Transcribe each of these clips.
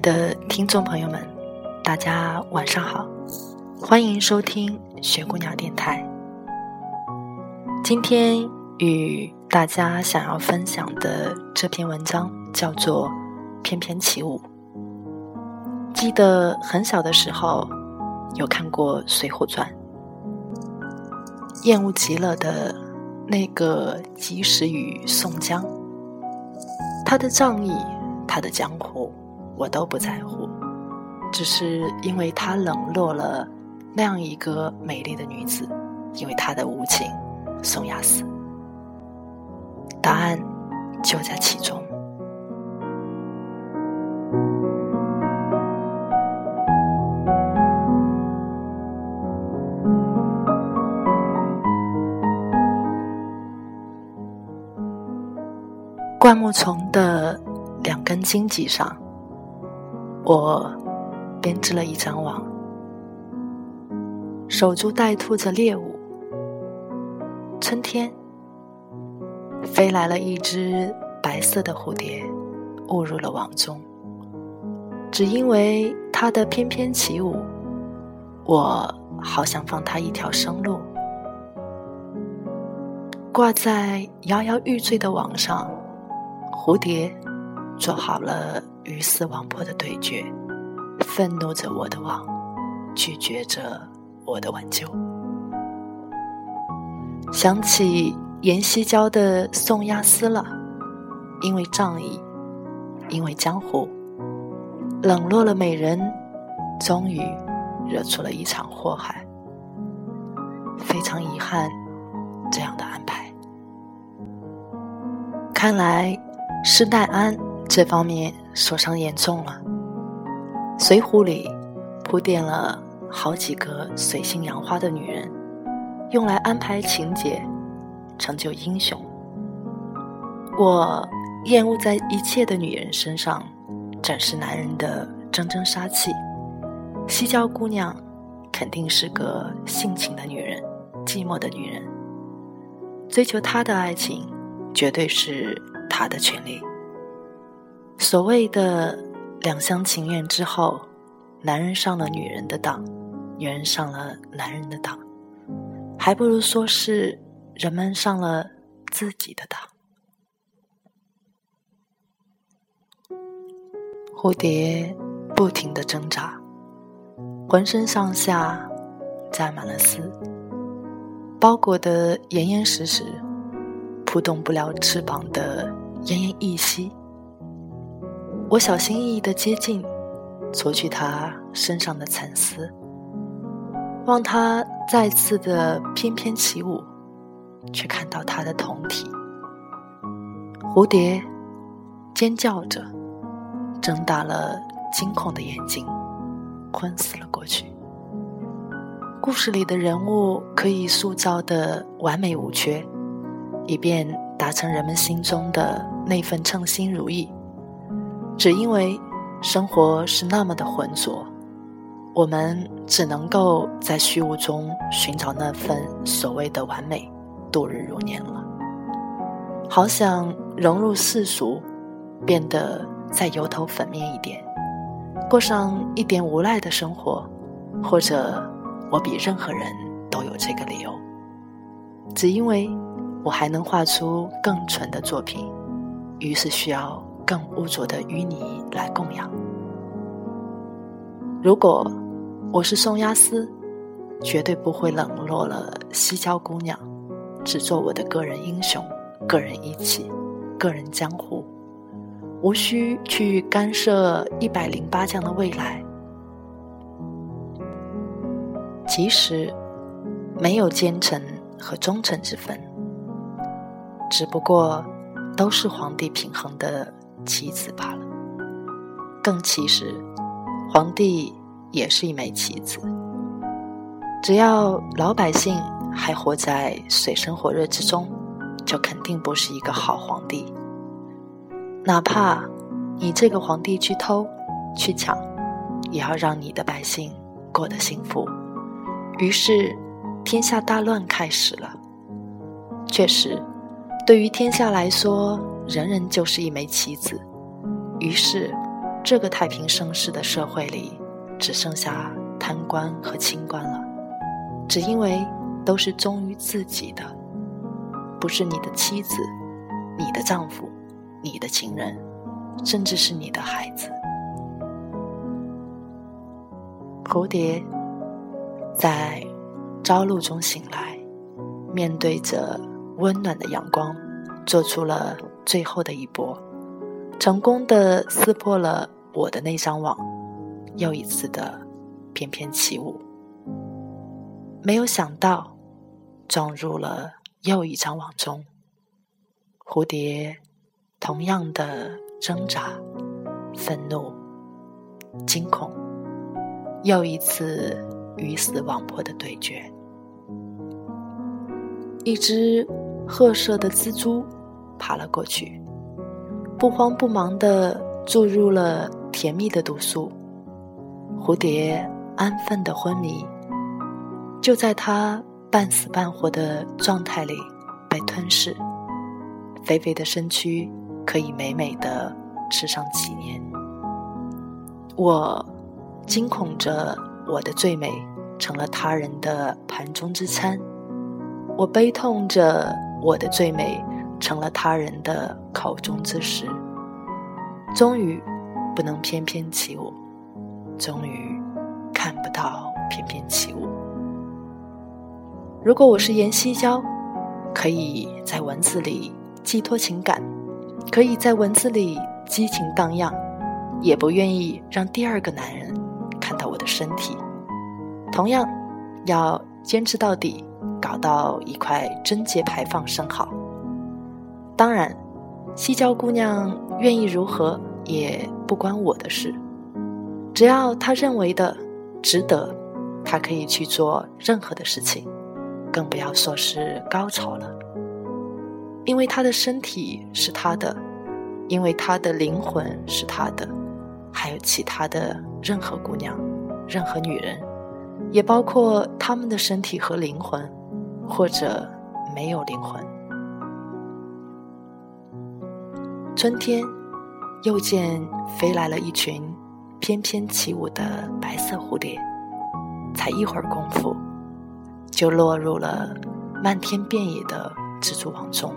的听众朋友们，大家晚上好，欢迎收听雪姑娘电台。今天与大家想要分享的这篇文章叫做《翩翩起舞》。记得很小的时候有看过《水浒传》，厌恶极了的那个及时雨宋江，他的仗义，他的江湖。我都不在乎，只是因为他冷落了那样一个美丽的女子，因为他的无情，宋亚思。答案就在其中。灌木丛的两根荆棘上。我编织了一张网，守株待兔着猎物。春天，飞来了一只白色的蝴蝶，误入了网中。只因为它的翩翩起舞，我好想放它一条生路。挂在摇摇欲坠的网上，蝴蝶做好了。鱼死网破的对决，愤怒着我的网，拒绝着我的挽救。想起阎锡郊的宋押司了，因为仗义，因为江湖，冷落了美人，终于惹出了一场祸害。非常遗憾，这样的安排。看来施耐庵。这方面受伤严重了，《水浒》里铺垫了好几个水性杨花的女人，用来安排情节，成就英雄。我厌恶在一切的女人身上展示男人的铮铮杀气。西郊姑娘肯定是个性情的女人，寂寞的女人，追求她的爱情，绝对是她的权利。所谓的两厢情愿之后，男人上了女人的当，女人上了男人的当，还不如说是人们上了自己的当。蝴蝶不停的挣扎，浑身上下沾满了丝，包裹得严严实实，扑动不了翅膀的奄奄一息。我小心翼翼的接近，除去他身上的蚕丝，望他再次的翩翩起舞，却看到他的胴体。蝴蝶尖叫着，睁大了惊恐的眼睛，昏死了过去。故事里的人物可以塑造的完美无缺，以便达成人们心中的那份称心如意。只因为生活是那么的浑浊，我们只能够在虚无中寻找那份所谓的完美，度日如年了。好想融入世俗，变得再油头粉面一点，过上一点无赖的生活，或者我比任何人都有这个理由，只因为我还能画出更纯的作品，于是需要。更污浊的淤泥来供养。如果我是宋押司，绝对不会冷落了西郊姑娘，只做我的个人英雄、个人义气、个人江湖，无需去干涉一百零八将的未来。即使没有奸臣和忠臣之分，只不过都是皇帝平衡的棋子罢了。更其实，皇帝也是一枚棋子。只要老百姓还活在水深火热之中，就肯定不是一个好皇帝。哪怕你这个皇帝去偷、去抢，也要让你的百姓过得幸福。于是，天下大乱开始了。确实，对于天下来说，人人就是一枚棋子。于是，这个太平盛世的社会里，只剩下贪官和清官了。只因为都是忠于自己的，不是你的妻子、你的丈夫、你的情人，甚至是你的孩子。蝴蝶在朝露中醒来，面对着温暖的阳光，做出了最后的一搏，成功的撕破了我的那张网，又一次的翩翩起舞。没有想到，撞入了又一张网中。蝴蝶同样的挣扎、愤怒、惊恐，又一次鱼死网破的对决。一只褐色的蜘蛛爬了过去，不慌不忙的注入了甜蜜的毒素。蝴蝶安分的昏迷。就在他半死半活的状态里被吞噬，肥肥的身躯可以美美的吃上几年。我惊恐着我的最美成了他人的盘中之餐，我悲痛着我的最美成了他人的口中之食。终于不能翩翩起舞，终于看不到翩翩起舞。如果我是颜西娇，可以在文字里寄托情感，可以在文字里激情荡漾，也不愿意让第二个男人看到我的身体。同样，要坚持到底，搞到一块贞洁牌坊生好。当然，西郊姑娘愿意如何也不关我的事，只要她认为的值得，她可以去做任何的事情。更不要说是高潮了，因为他的身体是他的，因为他的灵魂是他的，还有其他的任何姑娘、任何女人，也包括他们的身体和灵魂，或者没有灵魂。春天，又见飞来了一群翩翩起舞的白色蝴蝶，才一会儿功夫。就落入了漫天遍野的蜘蛛网中，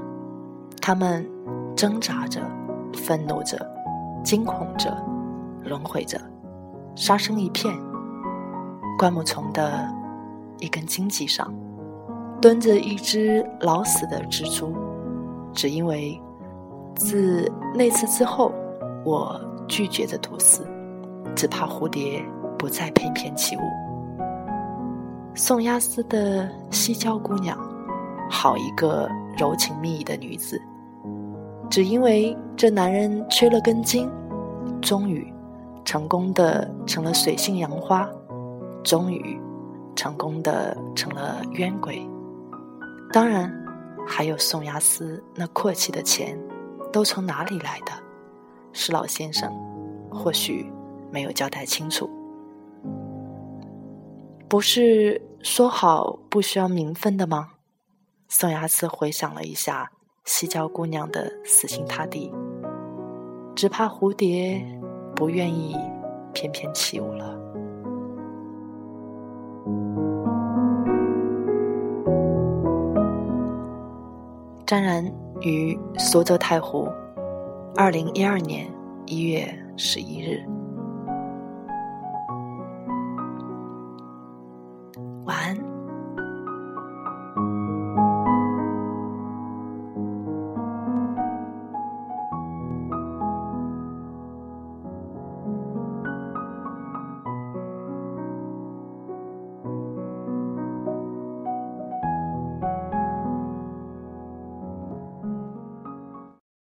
它们挣扎着、愤怒着、惊恐着、轮回着，杀声一片。灌木丛的一根荆棘上，蹲着一只老死的蜘蛛，只因为自那次之后，我拒绝着吐丝，只怕蝴蝶不再翩翩起舞。宋押司的西郊姑娘，好一个柔情蜜意的女子，只因为这男人缺了根筋，终于成功的成了水性杨花，终于成功的成了冤鬼。当然，还有宋押司那阔气的钱，都从哪里来的？石老先生或许没有交代清楚。不是说好不需要名分的吗？宋牙斯回想了一下西郊姑娘的死心塌地，只怕蝴蝶不愿意翩翩起舞了。沾染于苏州太湖，二零一二年一月十一日。